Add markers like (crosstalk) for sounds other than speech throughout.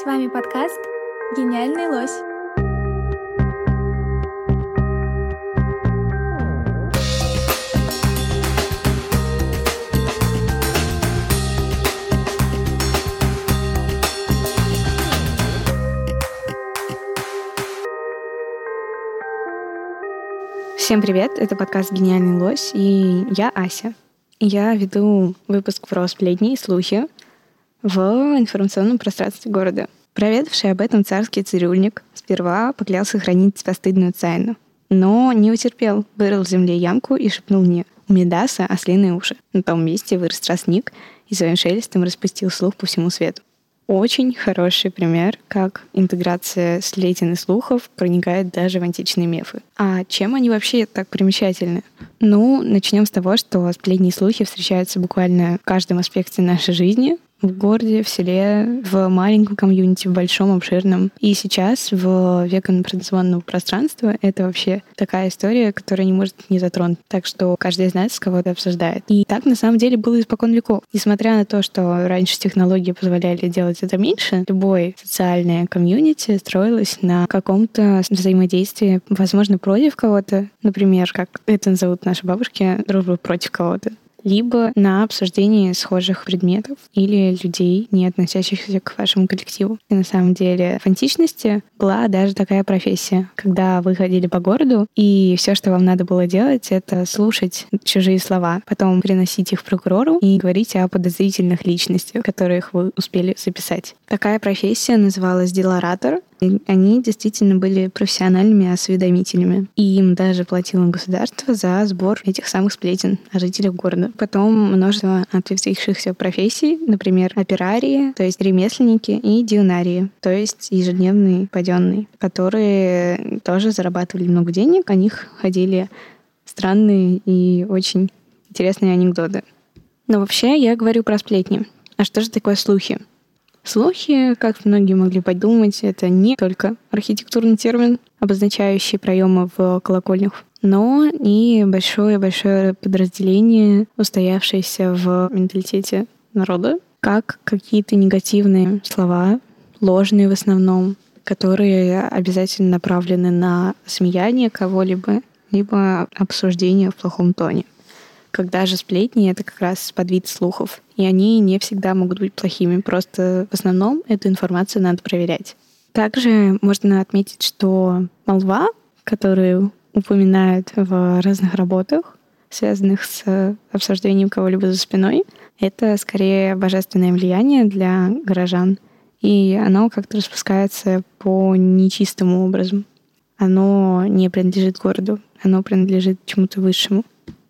С вами подкаст «Гениальный лось». Всем привет, это подкаст «Гениальный лось» и я Ася. Я веду выпуск про сплетни и слухи в информационном пространстве города. Проведавший об этом царский цирюльник сперва поклялся хранить постыдную тайну, но не утерпел, вырыл в земле ямку и шепнул мне «У Медаса ослиные уши». На том месте вырос тростник и своим шелестом распустил слух по всему свету очень хороший пример, как интеграция сплетен и слухов проникает даже в античные мифы. А чем они вообще так примечательны? Ну, начнем с того, что сплетни и слухи встречаются буквально в каждом аспекте нашей жизни, в городе, в селе, в маленьком комьюнити, в большом, обширном. И сейчас, в век информационного пространства, это вообще такая история, которая не может не затронуть. Так что каждый из нас кого-то обсуждает. И так, на самом деле, было испокон веков. Несмотря на то, что раньше технологии позволяли делать это меньше, любое социальное комьюнити строилось на каком-то взаимодействии, возможно, против кого-то. Например, как это назовут наши бабушки, дружба против кого-то либо на обсуждение схожих предметов или людей, не относящихся к вашему коллективу. И на самом деле в античности была даже такая профессия, когда вы ходили по городу, и все, что вам надо было делать, это слушать чужие слова, потом приносить их прокурору и говорить о подозрительных личностях, которых вы успели записать. Такая профессия называлась делоратор, они действительно были профессиональными осведомителями. И им даже платило государство за сбор этих самых сплетен о жителях города. Потом множество ответвившихся профессий, например, операрии, то есть ремесленники, и дионарии, то есть ежедневные паденные, которые тоже зарабатывали много денег. О них ходили странные и очень интересные анекдоты. Но вообще я говорю про сплетни. А что же такое слухи? Слухи, как многие могли подумать, это не только архитектурный термин, обозначающий проемы в колокольнях, но и большое-большое подразделение, устоявшееся в менталитете народа, как какие-то негативные слова, ложные в основном, которые обязательно направлены на смеяние кого-либо, либо обсуждение в плохом тоне. Когда же сплетни — это как раз подвид слухов. И они не всегда могут быть плохими. Просто в основном эту информацию надо проверять. Также можно отметить, что молва, которую упоминают в разных работах, связанных с обсуждением кого-либо за спиной, это скорее божественное влияние для горожан. И оно как-то распускается по нечистому образу. Оно не принадлежит городу, оно принадлежит чему-то высшему.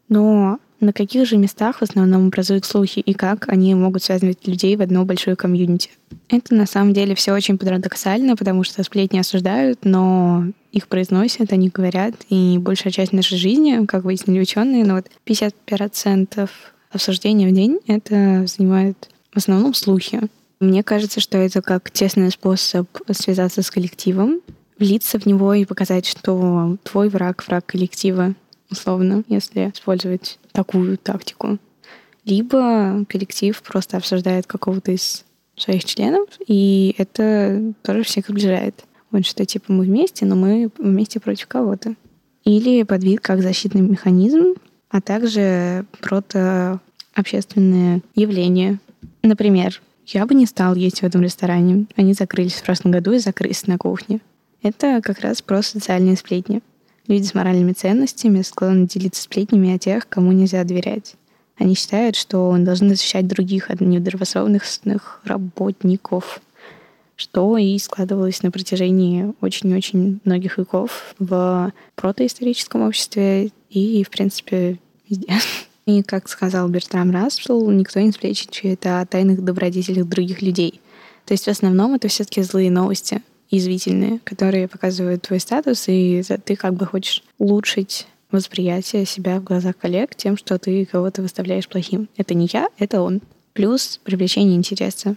Но на каких же местах в основном образуют слухи и как они могут связывать людей в одно большое комьюнити? Это на самом деле все очень парадоксально, потому что сплетни осуждают, но их произносят, они говорят, и большая часть нашей жизни, как выяснили ученые, ну вот 50% обсуждения в день это занимает в основном слухи. Мне кажется, что это как тесный способ связаться с коллективом, влиться в него и показать, что твой враг — враг коллектива условно, если использовать такую тактику. Либо коллектив просто обсуждает какого-то из своих членов, и это тоже всех сближает. Вот что типа мы вместе, но мы вместе против кого-то. Или под вид как защитный механизм, а также протообщественное явление. Например, я бы не стал есть в этом ресторане. Они закрылись в прошлом году и закрылись на кухне. Это как раз про социальные сплетни. Люди с моральными ценностями склонны делиться сплетнями о тех, кому нельзя доверять. Они считают, что он должен защищать других от недобросовестных работников, что и складывалось на протяжении очень-очень многих веков в протоисторическом обществе и, в принципе, везде. (laughs) И, как сказал Бертрам Рассел, никто не сплечничает о тайных добродетелях других людей. То есть в основном это все-таки злые новости, язвительные, которые показывают твой статус, и ты как бы хочешь улучшить восприятие себя в глазах коллег тем, что ты кого-то выставляешь плохим. Это не я, это он. Плюс привлечение интереса.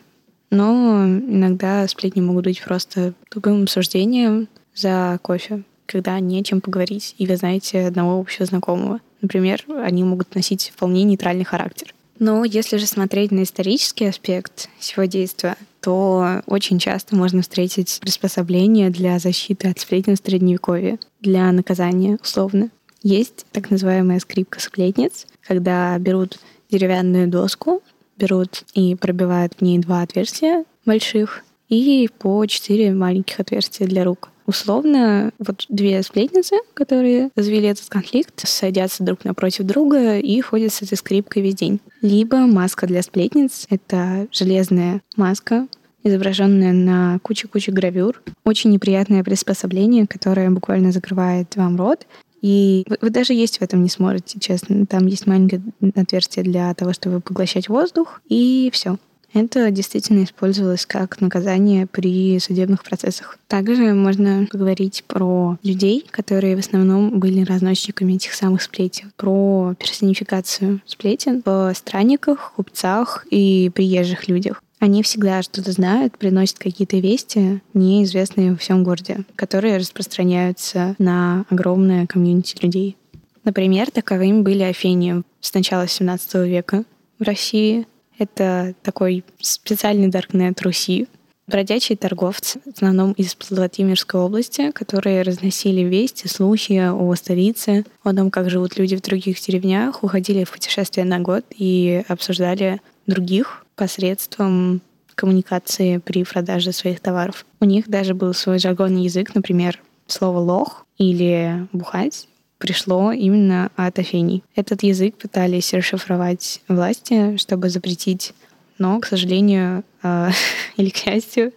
Но иногда сплетни могут быть просто тупым обсуждением за кофе, когда не о чем поговорить, и вы знаете одного общего знакомого. Например, они могут носить вполне нейтральный характер. Но если же смотреть на исторический аспект всего действия, то очень часто можно встретить приспособления для защиты от сплетен в Средневековье, для наказания условно. Есть так называемая скрипка сплетниц, когда берут деревянную доску, берут и пробивают в ней два отверстия больших и по четыре маленьких отверстия для рук. Условно, вот две сплетницы, которые развели этот конфликт, садятся друг напротив друга и ходят с этой скрипкой весь день. Либо маска для сплетниц — это железная маска, изображенная на куче-куче гравюр. Очень неприятное приспособление, которое буквально закрывает вам рот. И вы, вы даже есть в этом не сможете, честно. Там есть маленькое отверстие для того, чтобы поглощать воздух, и все. Это действительно использовалось как наказание при судебных процессах. Также можно поговорить про людей, которые в основном были разносчиками этих самых сплетен, про персонификацию сплетен в странниках, купцах и приезжих людях. Они всегда что-то знают, приносят какие-то вести, неизвестные во всем городе, которые распространяются на огромное комьюнити людей. Например, таковыми были Афини с начала 17 века в России, это такой специальный даркнет Руси. Бродячие торговцы, в основном из Владимирской области, которые разносили вести, слухи о столице, о том, как живут люди в других деревнях, уходили в путешествие на год и обсуждали других посредством коммуникации при продаже своих товаров. У них даже был свой жаргонный язык, например, слово «лох» или «бухать» пришло именно от Афиний. Этот язык пытались расшифровать власти, чтобы запретить, но, к сожалению, э, (laughs) или к счастью,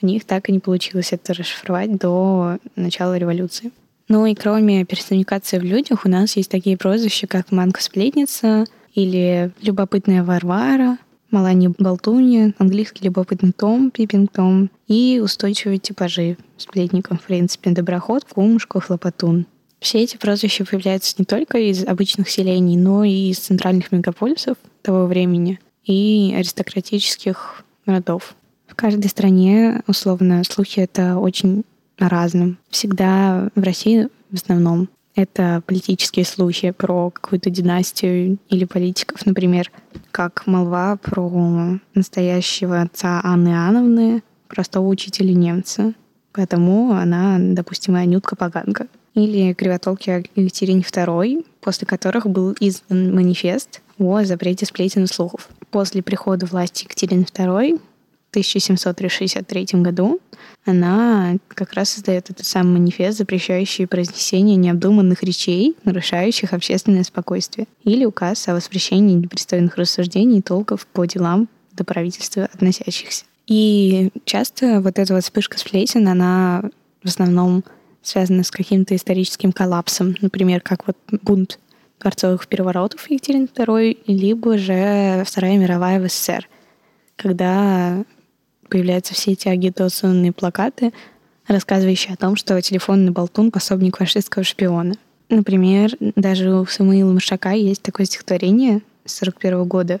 у них так и не получилось это расшифровать до начала революции. Ну и кроме персонификации в людях, у нас есть такие прозвища, как «манка-сплетница» или «любопытная Варвара», Малани Болтунья, английский любопытный Том, Пиппинг Том и устойчивые типажи сплетников, в принципе, доброход, кумушка, хлопотун. Все эти прозвища появляются не только из обычных селений, но и из центральных мегаполисов того времени и аристократических родов. В каждой стране, условно, слухи это очень разным. Всегда в России в основном это политические слухи про какую-то династию или политиков, например, как молва про настоящего отца Анны Иоанновны, простого учителя немца. Поэтому она, допустим, Анютка-поганка или кривотолки Екатерине II, после которых был издан манифест о запрете сплетен слухов. После прихода власти Екатерины II в 1763 году она как раз создает этот самый манифест, запрещающий произнесение необдуманных речей, нарушающих общественное спокойствие, или указ о воспрещении непристойных рассуждений и толков по делам до правительства относящихся. И часто вот эта вот вспышка сплетен, она в основном связано с каким-то историческим коллапсом, например, как вот бунт дворцовых переворотов Екатерины II, либо же Вторая мировая в СССР, когда появляются все эти агитационные плакаты, рассказывающие о том, что телефонный болтун — пособник фашистского шпиона. Например, даже у Самуила Маршака есть такое стихотворение с 41 года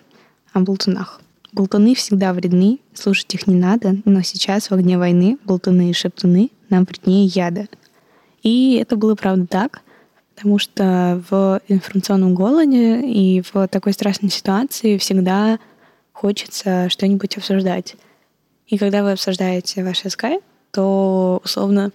о болтунах. Болтуны всегда вредны, слушать их не надо, но сейчас в огне войны болтуны и шептуны нам вреднее яда — и это было, правда, так, потому что в информационном голоде и в такой страшной ситуации всегда хочется что-нибудь обсуждать. И когда вы обсуждаете ваш Skype, то условно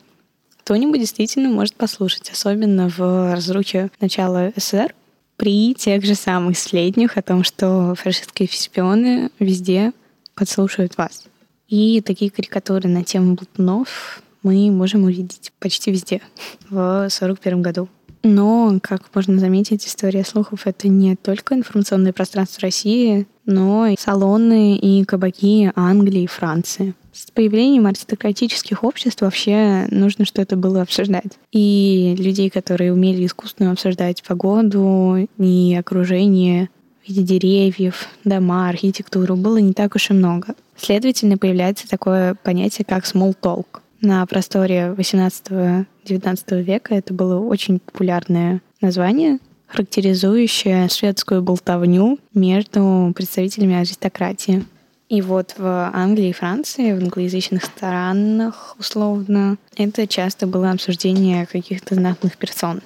кто-нибудь действительно может послушать, особенно в разрухе начала СССР, при тех же самых сплетнях о том, что фашистские шпионы везде подслушивают вас. И такие карикатуры на тему болтунов мы можем увидеть почти везде в 1941 году. Но, как можно заметить, история слухов — это не только информационное пространство России, но и салоны и кабаки Англии и Франции. С появлением аристократических обществ вообще нужно что-то было обсуждать. И людей, которые умели искусственно обсуждать погоду и окружение в виде деревьев, дома, архитектуру, было не так уж и много. Следовательно, появляется такое понятие, как small talk — на просторе 18-19 века это было очень популярное название, характеризующее светскую болтовню между представителями аристократии. И вот в Англии и Франции, в англоязычных странах, условно, это часто было обсуждение каких-то знатных персон,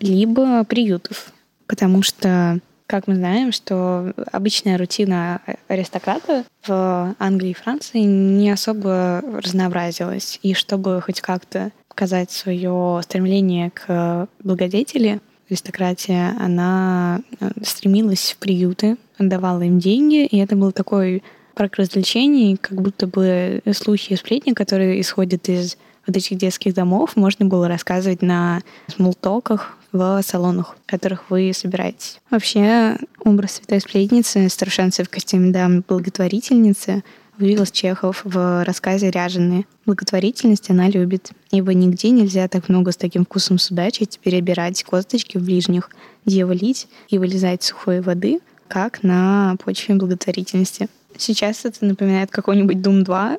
либо приютов, потому что как мы знаем, что обычная рутина аристократа в Англии и Франции не особо разнообразилась. И чтобы хоть как-то показать свое стремление к благодетели, аристократия, она э, стремилась в приюты, отдавала им деньги, и это был такой парк развлечений, как будто бы слухи и сплетни, которые исходят из вот этих детских домов, можно было рассказывать на смолтоках в салонах, в которых вы собираетесь. Вообще, образ святой сплетницы, старшенцы в костюме дамы благотворительницы вывел Чехов в рассказе «Ряженые». Благотворительность она любит, ибо нигде нельзя так много с таким вкусом судачить, перебирать косточки в ближних, где вылить и вылезать сухой воды, как на почве благотворительности. Сейчас это напоминает какой-нибудь Doom 2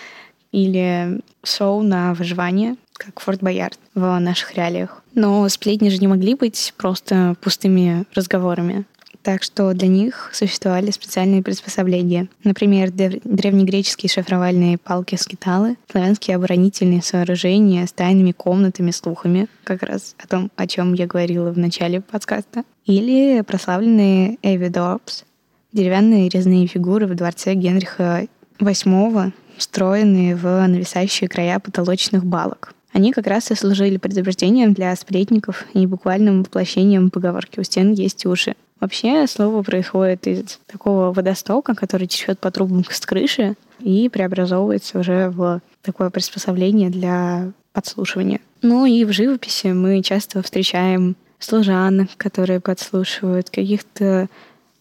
(laughs) или шоу на выживание, как Форт Боярд в наших реалиях. Но сплетни же не могли быть просто пустыми разговорами. Так что для них существовали специальные приспособления. Например, древнегреческие шифровальные палки-скиталы, славянские оборонительные сооружения с тайными комнатами, слухами, как раз о том, о чем я говорила в начале подкаста, или прославленные Эвидорпс, деревянные резные фигуры в дворце Генриха VIII, встроенные в нависающие края потолочных балок. Они как раз и служили предупреждением для сплетников и буквальным воплощением поговорки «у стен есть уши». Вообще слово происходит из такого водостока, который течет по трубам с крыши и преобразовывается уже в такое приспособление для подслушивания. Ну и в живописи мы часто встречаем служанок, которые подслушивают, каких-то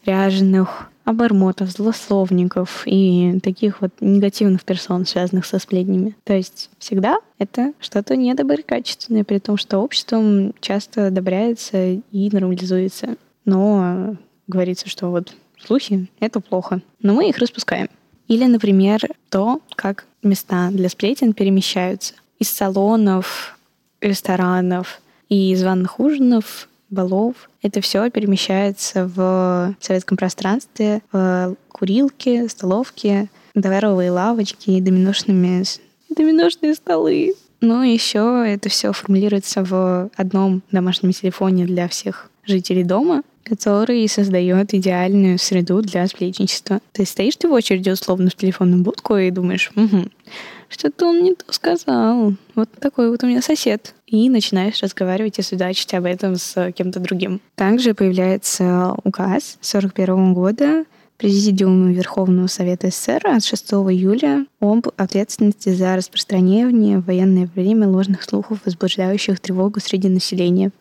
ряженых обормотов, злословников и таких вот негативных персон, связанных со сплетнями. То есть всегда это что-то недоброкачественное, при том, что обществом часто одобряется и нормализуется. Но говорится, что вот слухи — это плохо. Но мы их распускаем. Или, например, то, как места для сплетен перемещаются из салонов, ресторанов и званых ужинов балов. Это все перемещается в советском пространстве, в курилки, столовки, дворовые лавочки, доминошными доминошные столы. Но еще это все формулируется в одном домашнем телефоне для всех жителей дома, который создает идеальную среду для сплетничества. Ты стоишь ты в очереди условно в телефонную будку и думаешь, угу, что-то он не то сказал. Вот такой вот у меня сосед. И начинаешь разговаривать и судачить об этом с кем-то другим. Также появляется указ 41 года Президиума Верховного Совета СССР от 6 июля об ответственности за распространение в военное время ложных слухов, возбуждающих тревогу среди населения.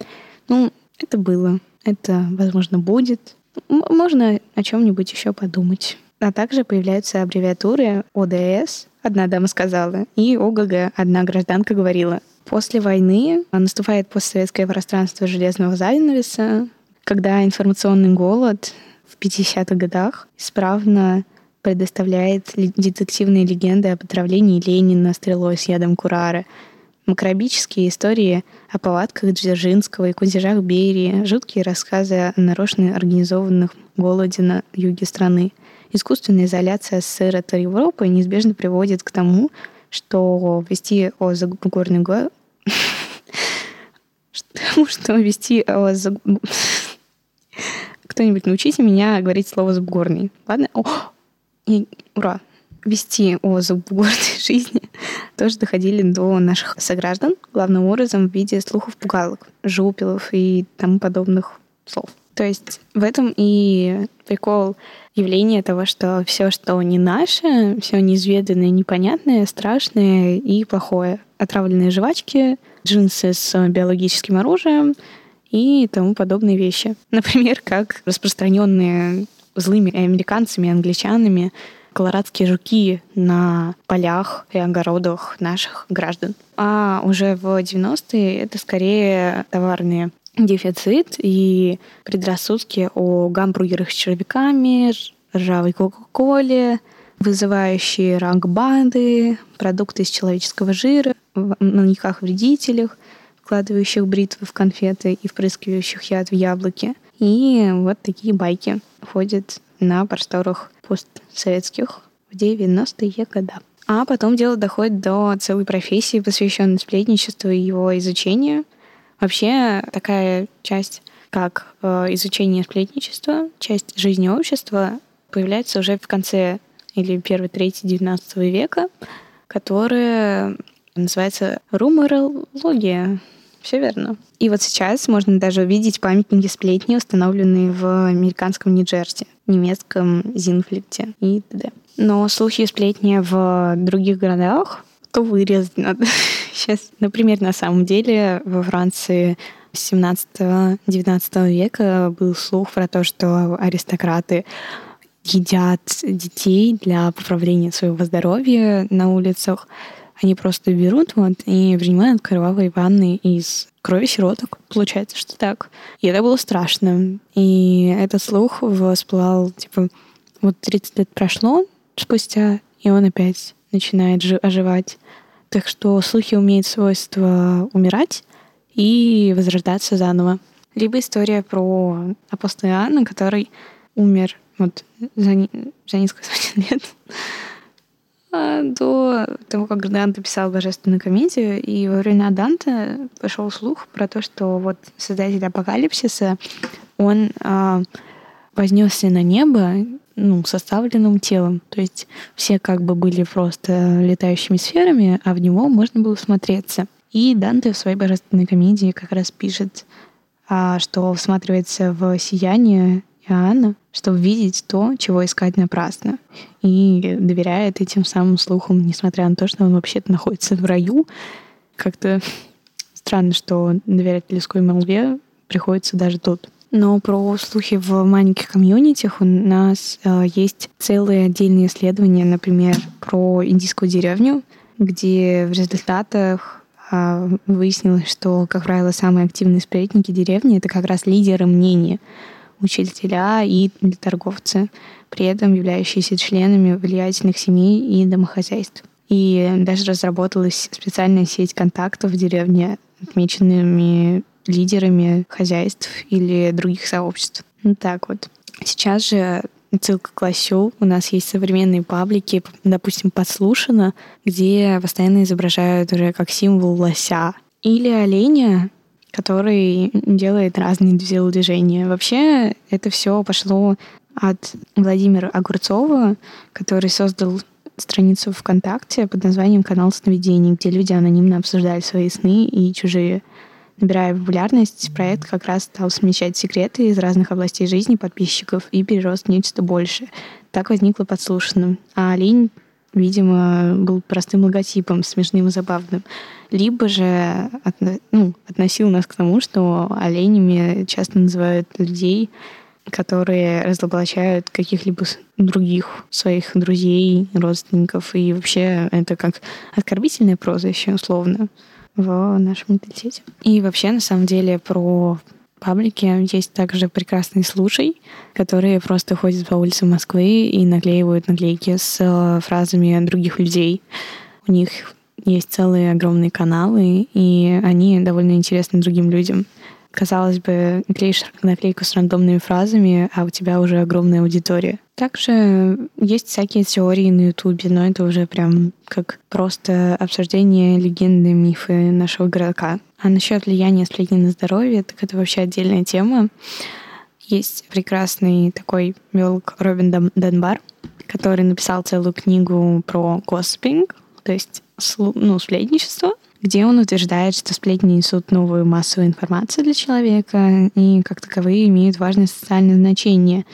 Ну, это было. Это, возможно, будет. Можно о чем-нибудь еще подумать. А также появляются аббревиатуры ОДС, одна дама сказала, и ОГГ, одна гражданка говорила. После войны наступает постсоветское пространство железного занавеса, когда информационный голод в 50-х годах исправно предоставляет детективные легенды об отравлении Ленина стрелой с ядом Курара, макробические истории о повадках Дзержинского и кутежах Берии, жуткие рассказы о нарочно организованных голоде на юге страны. Искусственная изоляция СССР от Европы неизбежно приводит к тому, что вести о загорной го... (laughs) что вести о кто-нибудь научите меня говорить слово «забугорный». Ладно? (gasps) Ура! Вести о забугорной (laughs) жизни тоже доходили до наших сограждан, главным образом в виде слухов пугалок, жупелов и тому подобных слов. То есть в этом и прикол явления того, что все, что не наше, все неизведанное, непонятное, страшное и плохое. Отравленные жвачки, джинсы с биологическим оружием и тому подобные вещи. (laughs) Например, как распространенные злыми американцами, англичанами колорадские жуки на полях и огородах наших граждан. А уже в 90-е это скорее товарные дефицит и предрассудки о гамбургерах с червяками, ржавой кока-коле, вызывающие рак банды, продукты из человеческого жира, маньяках-вредителях, вкладывающих бритвы в конфеты и впрыскивающих яд в яблоки. И вот такие байки ходят на просторах постсоветских в 90-е годы. А потом дело доходит до целой профессии, посвященной сплетничеству и его изучению. Вообще такая часть как э, изучение сплетничества, часть жизни общества, появляется уже в конце или первой трети XIX века, которая называется руморология. Все верно. И вот сейчас можно даже увидеть памятники сплетни, установленные в американском Нью-Джерси, немецком Зинфликте и т.д. Но слухи и сплетни в других городах то вырезать (laughs) надо. Сейчас, например, на самом деле во Франции 17-19 века был слух про то, что аристократы едят детей для поправления своего здоровья на улицах. Они просто берут вот и принимают кровавые ванны из крови сироток. Получается, что так. И это было страшно. И этот слух всплывал, типа, вот 30 лет прошло спустя, и он опять начинает оживать. Так что слухи умеют свойство умирать и возрождаться заново. Либо история про апостола Иоанна, который умер вот за, за несколько сотен лет до того, как Данте писал Божественную комедию, и во времена Данте пошел слух про то, что вот создатель апокалипсиса, он а, вознесся на небо ну, составленным телом. То есть все как бы были просто летающими сферами, а в него можно было смотреться. И Данте в своей божественной комедии как раз пишет, а, что всматривается в сияние Иоанна, чтобы видеть то, чего искать напрасно. И доверяет этим самым слухам, несмотря на то, что он вообще-то находится в раю. Как-то странно, что доверять людской молве приходится даже тут. Но про слухи в маленьких комьюнитях у нас э, есть целые отдельные исследования, например, про индийскую деревню, где в результатах э, выяснилось, что, как правило, самые активные сплетники деревни — это как раз лидеры мнения, учителя и торговцы, при этом являющиеся членами влиятельных семей и домохозяйств. И даже разработалась специальная сеть контактов в деревне, отмеченными лидерами хозяйств или других сообществ. Ну так вот. Сейчас же ссылка к Лосю. У нас есть современные паблики, допустим, подслушано, где постоянно изображают уже как символ лося. Или оленя, который делает разные телодвижения. Вообще это все пошло от Владимира Огурцова, который создал страницу ВКонтакте под названием «Канал сновидений», где люди анонимно обсуждали свои сны и чужие. Набирая популярность, проект как раз стал смещать секреты из разных областей жизни подписчиков и перерос в нечто большее. Так возникло подслушанным. А олень, видимо, был простым логотипом, смешным и забавным. Либо же ну, относил нас к тому, что оленями часто называют людей, которые разоблачают каких-либо других своих друзей, родственников. И вообще это как оскорбительное прозвище, условно в нашем менталитете. И вообще, на самом деле, про паблики есть также прекрасный случай, которые просто ходят по улицам Москвы и наклеивают наклейки с э, фразами других людей. У них есть целые огромные каналы, и они довольно интересны другим людям. Казалось бы, клеишь наклейку с рандомными фразами, а у тебя уже огромная аудитория. Также есть всякие теории на Ютубе, но это уже прям как просто обсуждение легенды, мифы нашего городка. А насчет влияния сплетни на здоровье, так это вообще отдельная тема. Есть прекрасный такой биолог Робин Денбар, который написал целую книгу про коспинг, то есть ну, сплетничество, где он утверждает, что сплетни несут новую массовую информацию для человека и как таковые имеют важное социальное значение,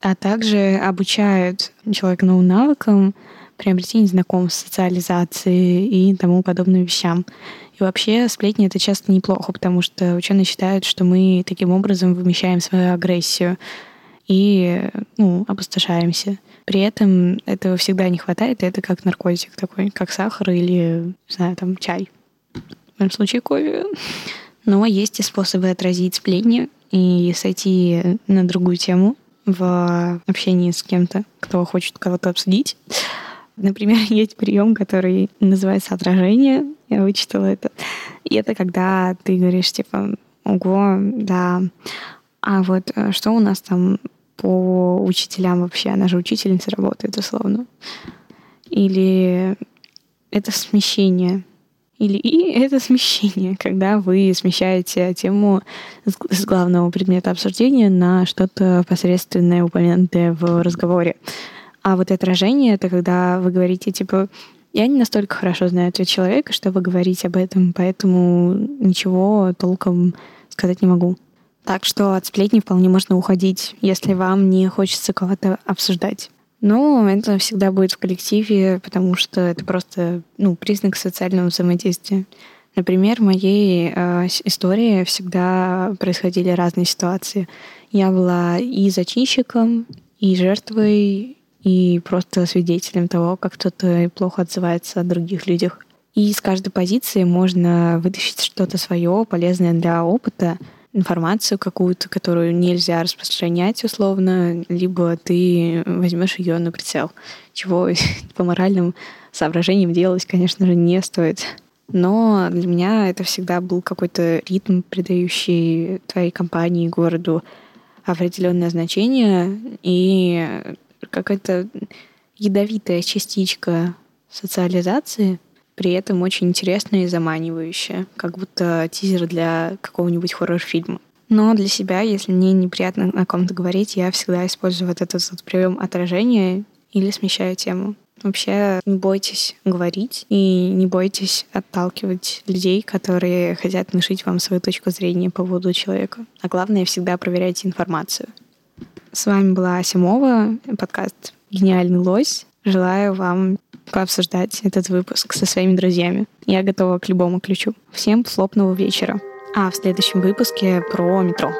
а также обучают человека новым навыкам, приобретение знакомств, социализации и тому подобным вещам. И вообще сплетни — это часто неплохо, потому что ученые считают, что мы таким образом вымещаем свою агрессию и ну, опустошаемся. При этом этого всегда не хватает, и это как наркотик такой, как сахар или, не знаю, там, чай. В моем случае кофе. Но есть и способы отразить сплетни и сойти на другую тему в общении с кем-то, кто хочет кого-то обсудить. Например, (laughs) есть прием, который называется отражение. Я вычитала это. И это когда ты говоришь, типа, ого, да, а вот э, что у нас там по учителям вообще? Она же учительница работает, условно. Или это смещение. или «и» — это смещение, (laughs) когда вы смещаете тему с главного предмета обсуждения на что-то посредственное, упомянутое в разговоре. А вот отражение — это когда вы говорите, типа, я не настолько хорошо знаю этого человека, чтобы говорить об этом, поэтому ничего толком сказать не могу. Так что от сплетни вполне можно уходить, если вам не хочется кого-то обсуждать. Но это всегда будет в коллективе, потому что это просто ну, признак социального взаимодействия. Например, в моей э, истории всегда происходили разные ситуации. Я была и зачинщиком, и жертвой, и просто свидетелем того, как кто-то плохо отзывается о других людях. И из каждой позиции можно вытащить что-то свое, полезное для опыта, информацию какую-то, которую нельзя распространять условно, либо ты возьмешь ее на прицел, чего (laughs) по моральным соображениям делать, конечно же, не стоит. Но для меня это всегда был какой-то ритм, придающий твоей компании, городу определенное значение, и какая-то ядовитая частичка социализации, при этом очень интересная и заманивающая, как будто тизер для какого-нибудь хоррор-фильма. Но для себя, если мне неприятно о ком-то говорить, я всегда использую вот этот вот прием отражения или смещаю тему. Вообще не бойтесь говорить и не бойтесь отталкивать людей, которые хотят внушить вам свою точку зрения по поводу человека. А главное, всегда проверяйте информацию. С вами была Асимова, подкаст «Гениальный лось». Желаю вам пообсуждать этот выпуск со своими друзьями. Я готова к любому ключу. Всем плотного вечера. А в следующем выпуске про метро.